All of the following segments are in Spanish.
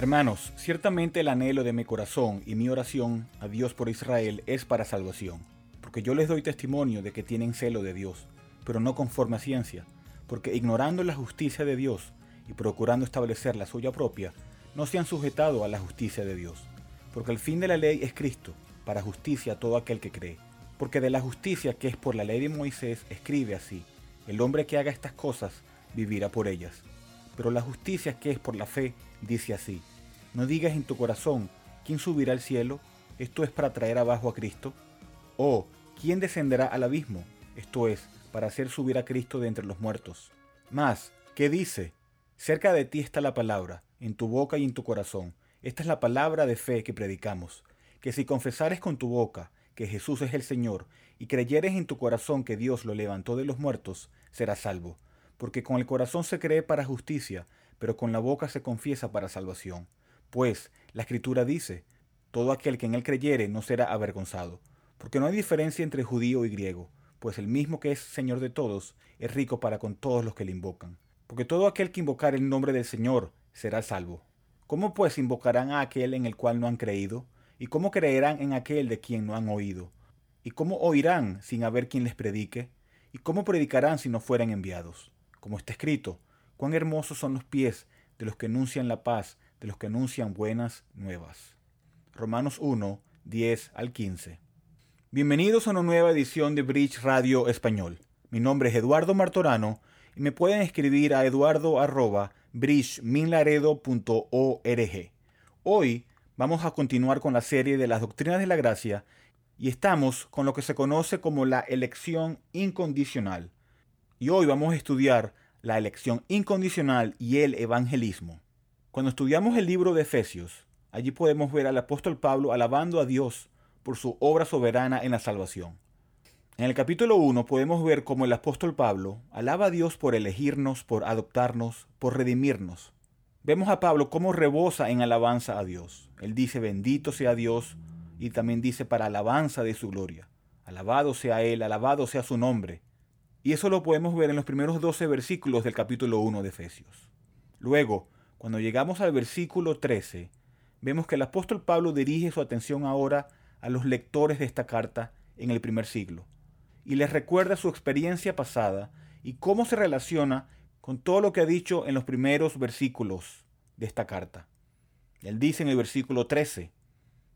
Hermanos, ciertamente el anhelo de mi corazón y mi oración a Dios por Israel es para salvación, porque yo les doy testimonio de que tienen celo de Dios, pero no conforme a ciencia, porque ignorando la justicia de Dios y procurando establecer la suya propia, no se han sujetado a la justicia de Dios, porque el fin de la ley es Cristo, para justicia a todo aquel que cree. Porque de la justicia que es por la ley de Moisés escribe así, el hombre que haga estas cosas vivirá por ellas. Pero la justicia que es por la fe dice así, no digas en tu corazón, ¿quién subirá al cielo? Esto es para traer abajo a Cristo. O, ¿quién descenderá al abismo? Esto es, para hacer subir a Cristo de entre los muertos. Más, ¿qué dice? Cerca de ti está la palabra, en tu boca y en tu corazón. Esta es la palabra de fe que predicamos, que si confesares con tu boca que Jesús es el Señor y creyeres en tu corazón que Dios lo levantó de los muertos, serás salvo. Porque con el corazón se cree para justicia, pero con la boca se confiesa para salvación. Pues la Escritura dice, todo aquel que en él creyere no será avergonzado. Porque no hay diferencia entre judío y griego, pues el mismo que es Señor de todos es rico para con todos los que le invocan. Porque todo aquel que invocar el nombre del Señor será salvo. ¿Cómo pues invocarán a aquel en el cual no han creído? ¿Y cómo creerán en aquel de quien no han oído? ¿Y cómo oirán sin haber quien les predique? ¿Y cómo predicarán si no fueran enviados? Como está escrito, cuán hermosos son los pies de los que anuncian la paz, de los que anuncian buenas nuevas. Romanos 1, 10 al 15. Bienvenidos a una nueva edición de Bridge Radio Español. Mi nombre es Eduardo Martorano y me pueden escribir a eduardo.bridgeminlaredo.org. Hoy vamos a continuar con la serie de las doctrinas de la gracia y estamos con lo que se conoce como la elección incondicional. Y hoy vamos a estudiar la elección incondicional y el evangelismo. Cuando estudiamos el libro de Efesios, allí podemos ver al apóstol Pablo alabando a Dios por su obra soberana en la salvación. En el capítulo 1 podemos ver cómo el apóstol Pablo alaba a Dios por elegirnos, por adoptarnos, por redimirnos. Vemos a Pablo cómo rebosa en alabanza a Dios. Él dice, bendito sea Dios, y también dice para alabanza de su gloria. Alabado sea Él, alabado sea su nombre. Y eso lo podemos ver en los primeros 12 versículos del capítulo 1 de Efesios. Luego, cuando llegamos al versículo 13, vemos que el apóstol Pablo dirige su atención ahora a los lectores de esta carta en el primer siglo y les recuerda su experiencia pasada y cómo se relaciona con todo lo que ha dicho en los primeros versículos de esta carta. Él dice en el versículo 13,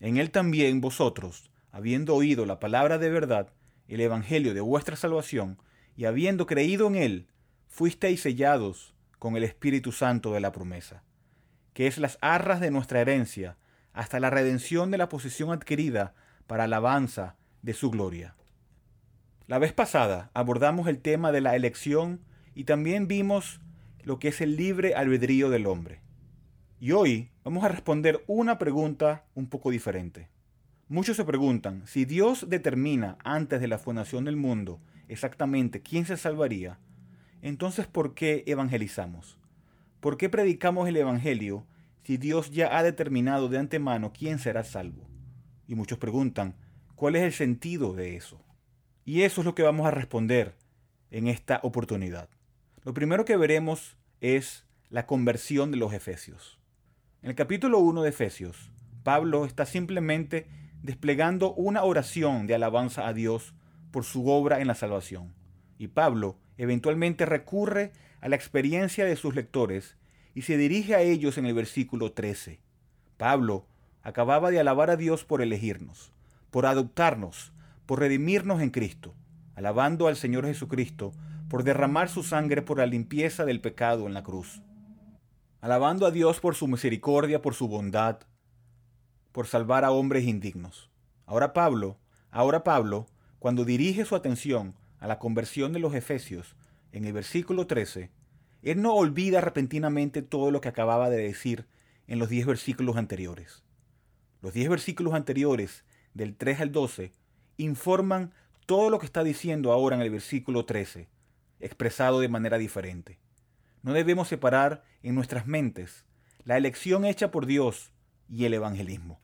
en él también vosotros, habiendo oído la palabra de verdad, el evangelio de vuestra salvación, y habiendo creído en él, fuisteis sellados con el Espíritu Santo de la promesa, que es las arras de nuestra herencia, hasta la redención de la posición adquirida para alabanza de su gloria. La vez pasada abordamos el tema de la elección y también vimos lo que es el libre albedrío del hombre. Y hoy vamos a responder una pregunta un poco diferente. Muchos se preguntan, si Dios determina antes de la fundación del mundo exactamente quién se salvaría, entonces ¿por qué evangelizamos? ¿Por qué predicamos el Evangelio si Dios ya ha determinado de antemano quién será salvo? Y muchos preguntan, ¿cuál es el sentido de eso? Y eso es lo que vamos a responder en esta oportunidad. Lo primero que veremos es la conversión de los efesios. En el capítulo 1 de Efesios, Pablo está simplemente desplegando una oración de alabanza a Dios por su obra en la salvación. Y Pablo eventualmente recurre a la experiencia de sus lectores y se dirige a ellos en el versículo 13. Pablo acababa de alabar a Dios por elegirnos, por adoptarnos, por redimirnos en Cristo, alabando al Señor Jesucristo por derramar su sangre por la limpieza del pecado en la cruz, alabando a Dios por su misericordia, por su bondad, por salvar a hombres indignos. Ahora Pablo, ahora Pablo cuando dirige su atención a la conversión de los efesios en el versículo 13, él no olvida repentinamente todo lo que acababa de decir en los 10 versículos anteriores. Los 10 versículos anteriores, del 3 al 12, informan todo lo que está diciendo ahora en el versículo 13, expresado de manera diferente. No debemos separar en nuestras mentes la elección hecha por Dios y el evangelismo.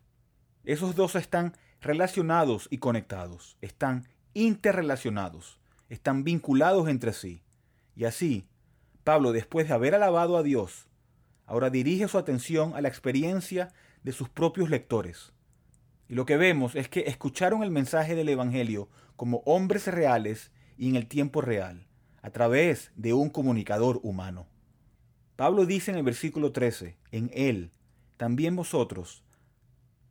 Esos dos están relacionados y conectados, están interrelacionados, están vinculados entre sí. Y así, Pablo, después de haber alabado a Dios, ahora dirige su atención a la experiencia de sus propios lectores. Y lo que vemos es que escucharon el mensaje del Evangelio como hombres reales y en el tiempo real, a través de un comunicador humano. Pablo dice en el versículo 13, en él, también vosotros,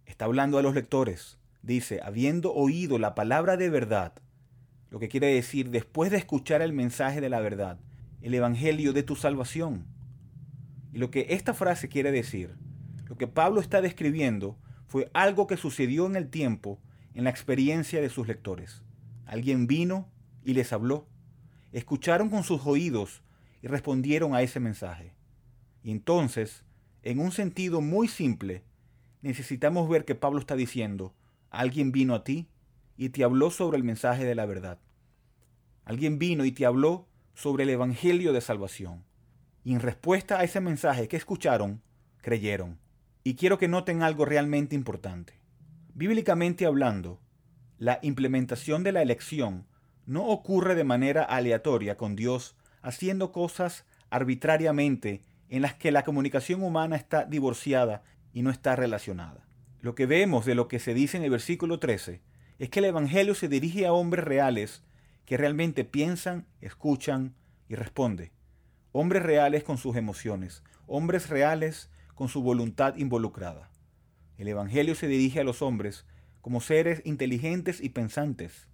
está hablando a los lectores, dice, habiendo oído la palabra de verdad, lo que quiere decir después de escuchar el mensaje de la verdad, el Evangelio de tu salvación. Y lo que esta frase quiere decir, lo que Pablo está describiendo, fue algo que sucedió en el tiempo, en la experiencia de sus lectores. Alguien vino y les habló. Escucharon con sus oídos y respondieron a ese mensaje. Y entonces, en un sentido muy simple, necesitamos ver que Pablo está diciendo, alguien vino a ti y te habló sobre el mensaje de la verdad. Alguien vino y te habló sobre el Evangelio de salvación. Y en respuesta a ese mensaje que escucharon, creyeron. Y quiero que noten algo realmente importante. Bíblicamente hablando, la implementación de la elección no ocurre de manera aleatoria con Dios haciendo cosas arbitrariamente en las que la comunicación humana está divorciada y no está relacionada. Lo que vemos de lo que se dice en el versículo 13 es que el Evangelio se dirige a hombres reales que realmente piensan, escuchan y responden. Hombres reales con sus emociones, hombres reales con su voluntad involucrada. El Evangelio se dirige a los hombres como seres inteligentes y pensantes.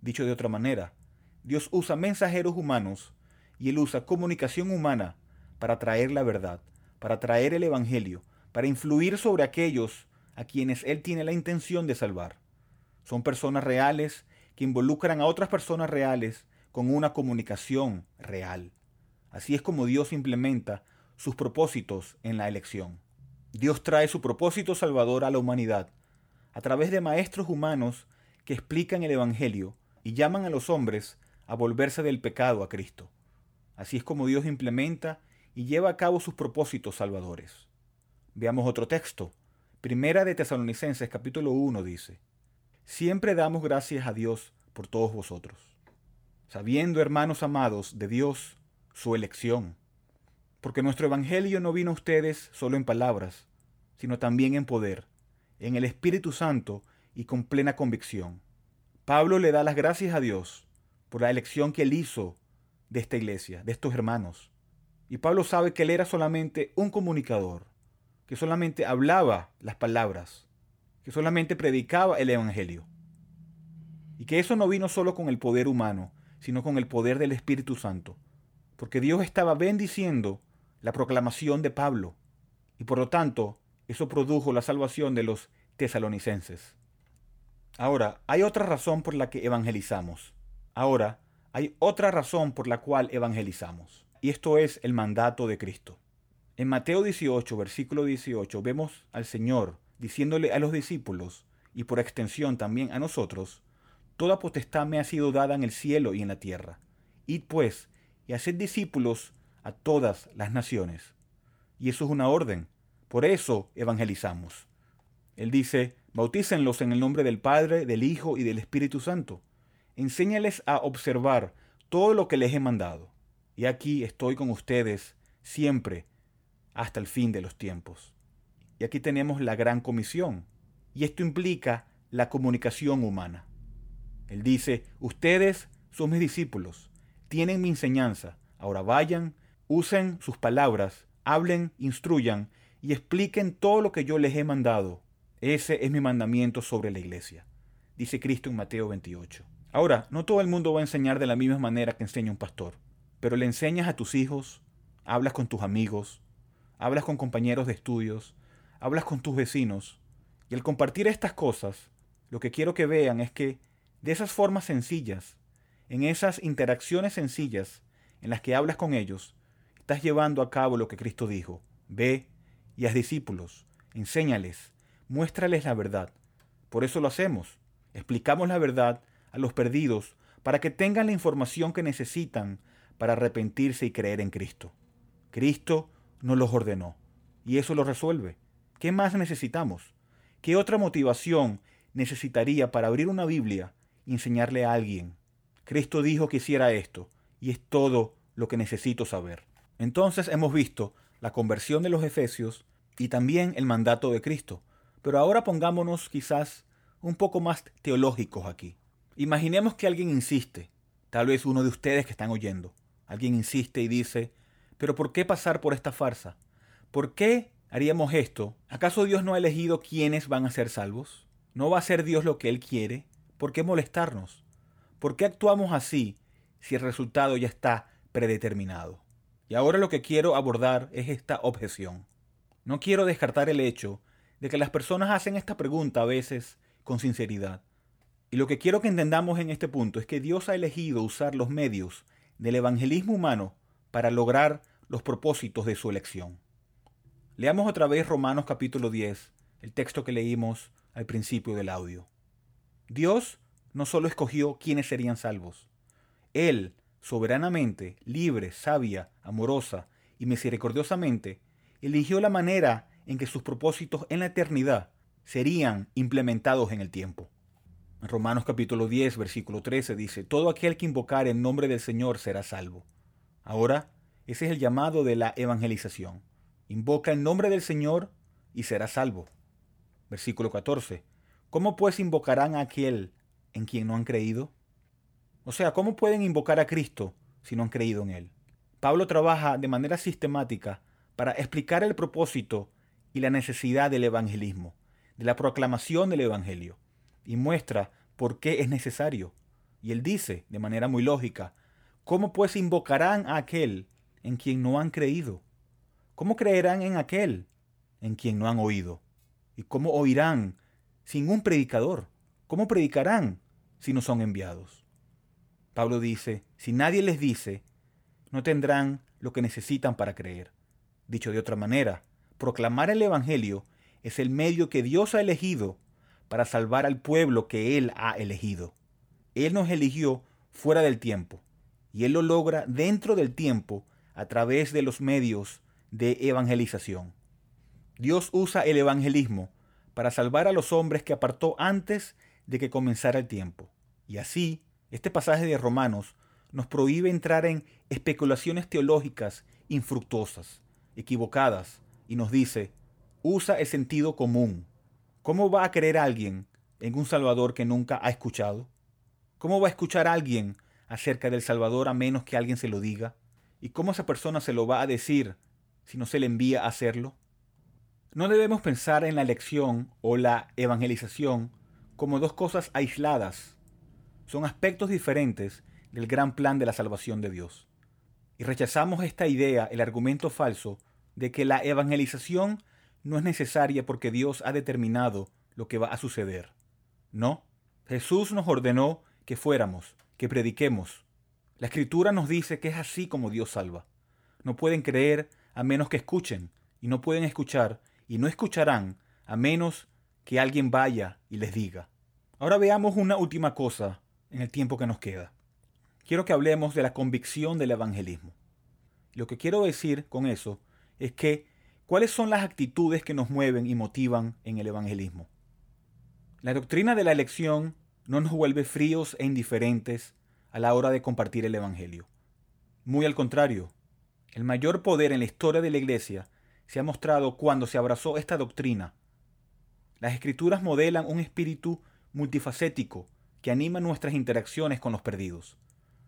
Dicho de otra manera, Dios usa mensajeros humanos y Él usa comunicación humana para traer la verdad, para traer el Evangelio, para influir sobre aquellos a quienes Él tiene la intención de salvar. Son personas reales que involucran a otras personas reales con una comunicación real. Así es como Dios implementa sus propósitos en la elección. Dios trae su propósito salvador a la humanidad a través de maestros humanos que explican el Evangelio y llaman a los hombres a volverse del pecado a Cristo. Así es como Dios implementa y lleva a cabo sus propósitos salvadores. Veamos otro texto. Primera de Tesalonicenses capítulo 1 dice, Siempre damos gracias a Dios por todos vosotros, sabiendo, hermanos amados, de Dios, su elección porque nuestro Evangelio no vino a ustedes solo en palabras, sino también en poder, en el Espíritu Santo y con plena convicción. Pablo le da las gracias a Dios por la elección que él hizo de esta iglesia, de estos hermanos. Y Pablo sabe que él era solamente un comunicador, que solamente hablaba las palabras, que solamente predicaba el Evangelio. Y que eso no vino solo con el poder humano, sino con el poder del Espíritu Santo, porque Dios estaba bendiciendo la proclamación de Pablo, y por lo tanto eso produjo la salvación de los tesalonicenses. Ahora, hay otra razón por la que evangelizamos. Ahora, hay otra razón por la cual evangelizamos, y esto es el mandato de Cristo. En Mateo 18, versículo 18, vemos al Señor diciéndole a los discípulos, y por extensión también a nosotros, Toda potestad me ha sido dada en el cielo y en la tierra. Id pues, y haced discípulos a todas las naciones. Y eso es una orden. Por eso evangelizamos. Él dice, bautícenlos en el nombre del Padre, del Hijo y del Espíritu Santo. Enséñales a observar todo lo que les he mandado. Y aquí estoy con ustedes siempre hasta el fin de los tiempos. Y aquí tenemos la gran comisión. Y esto implica la comunicación humana. Él dice, ustedes son mis discípulos, tienen mi enseñanza, ahora vayan Usen sus palabras, hablen, instruyan y expliquen todo lo que yo les he mandado. Ese es mi mandamiento sobre la iglesia, dice Cristo en Mateo 28. Ahora, no todo el mundo va a enseñar de la misma manera que enseña un pastor, pero le enseñas a tus hijos, hablas con tus amigos, hablas con compañeros de estudios, hablas con tus vecinos, y al compartir estas cosas, lo que quiero que vean es que de esas formas sencillas, en esas interacciones sencillas en las que hablas con ellos, estás llevando a cabo lo que Cristo dijo. Ve y haz discípulos, enséñales, muéstrales la verdad. Por eso lo hacemos. Explicamos la verdad a los perdidos para que tengan la información que necesitan para arrepentirse y creer en Cristo. Cristo nos los ordenó y eso lo resuelve. ¿Qué más necesitamos? ¿Qué otra motivación necesitaría para abrir una Biblia y enseñarle a alguien? Cristo dijo que hiciera esto y es todo lo que necesito saber. Entonces hemos visto la conversión de los efesios y también el mandato de Cristo. Pero ahora pongámonos quizás un poco más teológicos aquí. Imaginemos que alguien insiste, tal vez uno de ustedes que están oyendo, alguien insiste y dice, pero ¿por qué pasar por esta farsa? ¿Por qué haríamos esto? ¿Acaso Dios no ha elegido quiénes van a ser salvos? ¿No va a ser Dios lo que Él quiere? ¿Por qué molestarnos? ¿Por qué actuamos así si el resultado ya está predeterminado? Y ahora lo que quiero abordar es esta objeción. No quiero descartar el hecho de que las personas hacen esta pregunta a veces con sinceridad. Y lo que quiero que entendamos en este punto es que Dios ha elegido usar los medios del evangelismo humano para lograr los propósitos de su elección. Leamos otra vez Romanos capítulo 10, el texto que leímos al principio del audio. Dios no solo escogió quienes serían salvos, Él, soberanamente, libre, sabia, amorosa y misericordiosamente, eligió la manera en que sus propósitos en la eternidad serían implementados en el tiempo. En Romanos capítulo 10, versículo 13 dice, Todo aquel que invocar el nombre del Señor será salvo. Ahora, ese es el llamado de la evangelización. Invoca el nombre del Señor y será salvo. Versículo 14. ¿Cómo pues invocarán a aquel en quien no han creído? O sea, ¿cómo pueden invocar a Cristo si no han creído en Él? Pablo trabaja de manera sistemática para explicar el propósito y la necesidad del evangelismo, de la proclamación del Evangelio, y muestra por qué es necesario. Y él dice, de manera muy lógica, ¿cómo pues invocarán a aquel en quien no han creído? ¿Cómo creerán en aquel en quien no han oído? ¿Y cómo oirán sin un predicador? ¿Cómo predicarán si no son enviados? Pablo dice, si nadie les dice, no tendrán lo que necesitan para creer. Dicho de otra manera, proclamar el Evangelio es el medio que Dios ha elegido para salvar al pueblo que Él ha elegido. Él nos eligió fuera del tiempo y Él lo logra dentro del tiempo a través de los medios de evangelización. Dios usa el evangelismo para salvar a los hombres que apartó antes de que comenzara el tiempo. Y así, este pasaje de Romanos nos prohíbe entrar en especulaciones teológicas infructuosas equivocadas y nos dice, usa el sentido común. ¿Cómo va a creer alguien en un Salvador que nunca ha escuchado? ¿Cómo va a escuchar alguien acerca del Salvador a menos que alguien se lo diga? ¿Y cómo esa persona se lo va a decir si no se le envía a hacerlo? No debemos pensar en la elección o la evangelización como dos cosas aisladas. Son aspectos diferentes del gran plan de la salvación de Dios. Y rechazamos esta idea, el argumento falso, de que la evangelización no es necesaria porque Dios ha determinado lo que va a suceder. No, Jesús nos ordenó que fuéramos, que prediquemos. La escritura nos dice que es así como Dios salva. No pueden creer a menos que escuchen, y no pueden escuchar, y no escucharán a menos que alguien vaya y les diga. Ahora veamos una última cosa en el tiempo que nos queda. Quiero que hablemos de la convicción del evangelismo. Lo que quiero decir con eso es que cuáles son las actitudes que nos mueven y motivan en el evangelismo. La doctrina de la elección no nos vuelve fríos e indiferentes a la hora de compartir el evangelio. Muy al contrario, el mayor poder en la historia de la iglesia se ha mostrado cuando se abrazó esta doctrina. Las escrituras modelan un espíritu multifacético que anima nuestras interacciones con los perdidos.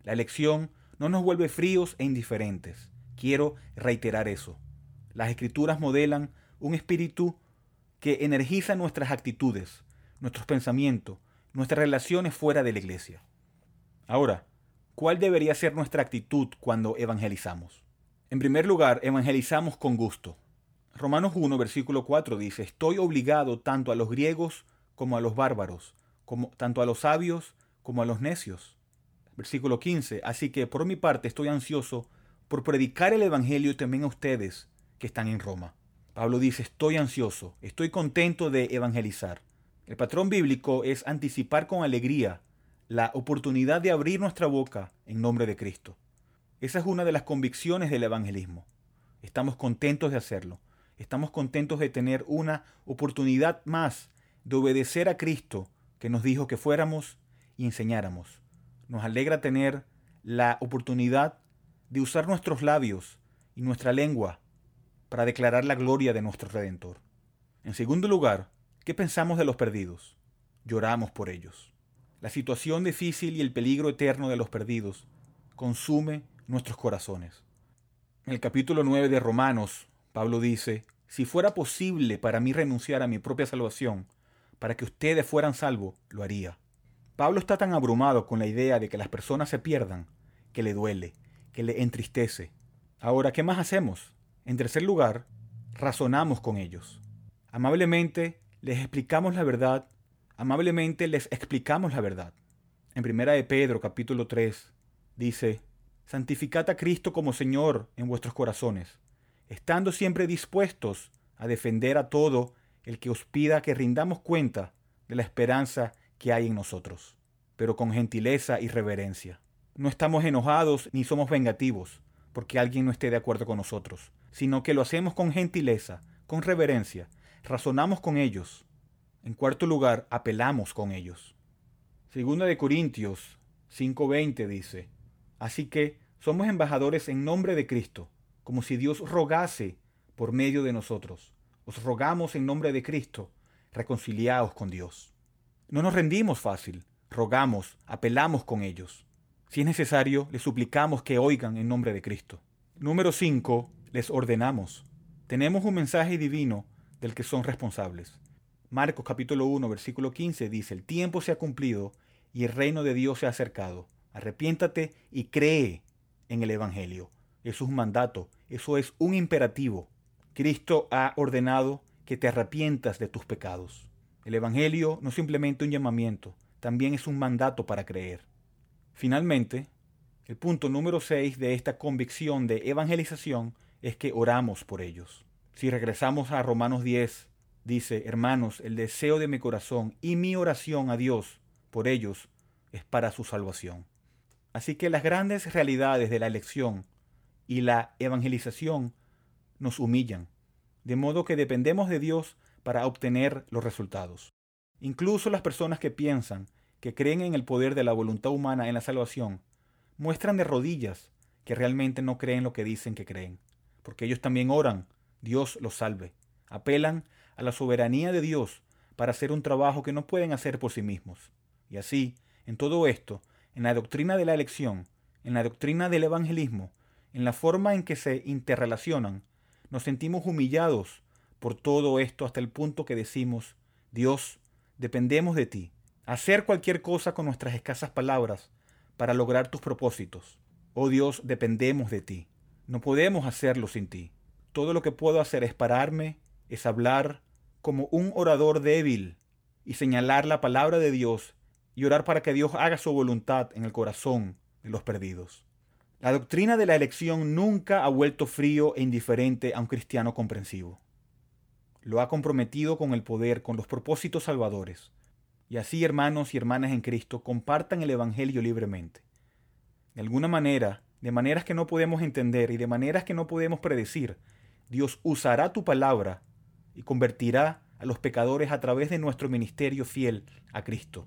La elección no nos vuelve fríos e indiferentes. Quiero reiterar eso. Las escrituras modelan un espíritu que energiza nuestras actitudes, nuestros pensamientos, nuestras relaciones fuera de la iglesia. Ahora, ¿cuál debería ser nuestra actitud cuando evangelizamos? En primer lugar, evangelizamos con gusto. Romanos 1, versículo 4 dice, estoy obligado tanto a los griegos como a los bárbaros, tanto a los sabios como a los necios. Versículo 15, así que por mi parte estoy ansioso por predicar el Evangelio también a ustedes que están en Roma. Pablo dice, estoy ansioso, estoy contento de evangelizar. El patrón bíblico es anticipar con alegría la oportunidad de abrir nuestra boca en nombre de Cristo. Esa es una de las convicciones del evangelismo. Estamos contentos de hacerlo. Estamos contentos de tener una oportunidad más de obedecer a Cristo que nos dijo que fuéramos y enseñáramos. Nos alegra tener la oportunidad de usar nuestros labios y nuestra lengua para declarar la gloria de nuestro Redentor. En segundo lugar, ¿qué pensamos de los perdidos? Lloramos por ellos. La situación difícil y el peligro eterno de los perdidos consume nuestros corazones. En el capítulo 9 de Romanos, Pablo dice, si fuera posible para mí renunciar a mi propia salvación, para que ustedes fueran salvos, lo haría. Pablo está tan abrumado con la idea de que las personas se pierdan, que le duele, que le entristece. Ahora, ¿qué más hacemos? En tercer lugar, razonamos con ellos. Amablemente les explicamos la verdad, amablemente les explicamos la verdad. En primera de Pedro capítulo 3 dice, santificad a Cristo como Señor en vuestros corazones, estando siempre dispuestos a defender a todo el que os pida que rindamos cuenta de la esperanza que hay en nosotros, pero con gentileza y reverencia. No estamos enojados ni somos vengativos porque alguien no esté de acuerdo con nosotros, sino que lo hacemos con gentileza, con reverencia, razonamos con ellos. En cuarto lugar, apelamos con ellos. Segunda de Corintios 5:20 dice, Así que somos embajadores en nombre de Cristo, como si Dios rogase por medio de nosotros. Os rogamos en nombre de Cristo, reconciliaos con Dios. No nos rendimos fácil, rogamos, apelamos con ellos. Si es necesario, les suplicamos que oigan en nombre de Cristo. Número 5. Les ordenamos. Tenemos un mensaje divino del que son responsables. Marcos capítulo 1 versículo 15 dice, el tiempo se ha cumplido y el reino de Dios se ha acercado. Arrepiéntate y cree en el Evangelio. Eso es un mandato, eso es un imperativo. Cristo ha ordenado que te arrepientas de tus pecados. El Evangelio no es simplemente un llamamiento, también es un mandato para creer. Finalmente, el punto número 6 de esta convicción de evangelización es que oramos por ellos. Si regresamos a Romanos 10, dice, hermanos, el deseo de mi corazón y mi oración a Dios por ellos es para su salvación. Así que las grandes realidades de la elección y la evangelización nos humillan, de modo que dependemos de Dios para obtener los resultados. Incluso las personas que piensan que creen en el poder de la voluntad humana en la salvación, muestran de rodillas que realmente no creen lo que dicen que creen, porque ellos también oran, Dios los salve, apelan a la soberanía de Dios para hacer un trabajo que no pueden hacer por sí mismos. Y así, en todo esto, en la doctrina de la elección, en la doctrina del evangelismo, en la forma en que se interrelacionan, nos sentimos humillados por todo esto hasta el punto que decimos, Dios, dependemos de ti, hacer cualquier cosa con nuestras escasas palabras para lograr tus propósitos. Oh Dios, dependemos de ti. No podemos hacerlo sin ti. Todo lo que puedo hacer es pararme, es hablar como un orador débil y señalar la palabra de Dios y orar para que Dios haga su voluntad en el corazón de los perdidos. La doctrina de la elección nunca ha vuelto frío e indiferente a un cristiano comprensivo. Lo ha comprometido con el poder, con los propósitos salvadores. Y así, hermanos y hermanas en Cristo, compartan el Evangelio libremente. De alguna manera, de maneras que no podemos entender y de maneras que no podemos predecir, Dios usará tu palabra y convertirá a los pecadores a través de nuestro ministerio fiel a Cristo.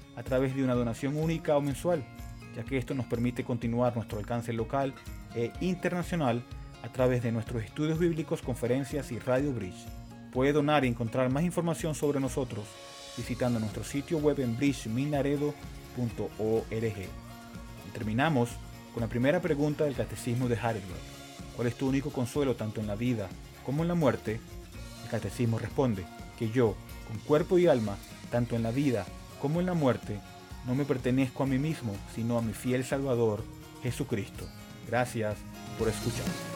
a través de una donación única o mensual, ya que esto nos permite continuar nuestro alcance local e internacional a través de nuestros estudios bíblicos, conferencias y Radio Bridge. Puede donar y encontrar más información sobre nosotros visitando nuestro sitio web en bridgeminaredo.org. Terminamos con la primera pregunta del Catecismo de Heidelberg. ¿Cuál es tu único consuelo tanto en la vida como en la muerte? El Catecismo responde que yo, con cuerpo y alma, tanto en la vida como en la muerte, no me pertenezco a mí mismo, sino a mi fiel Salvador, Jesucristo. Gracias por escuchar.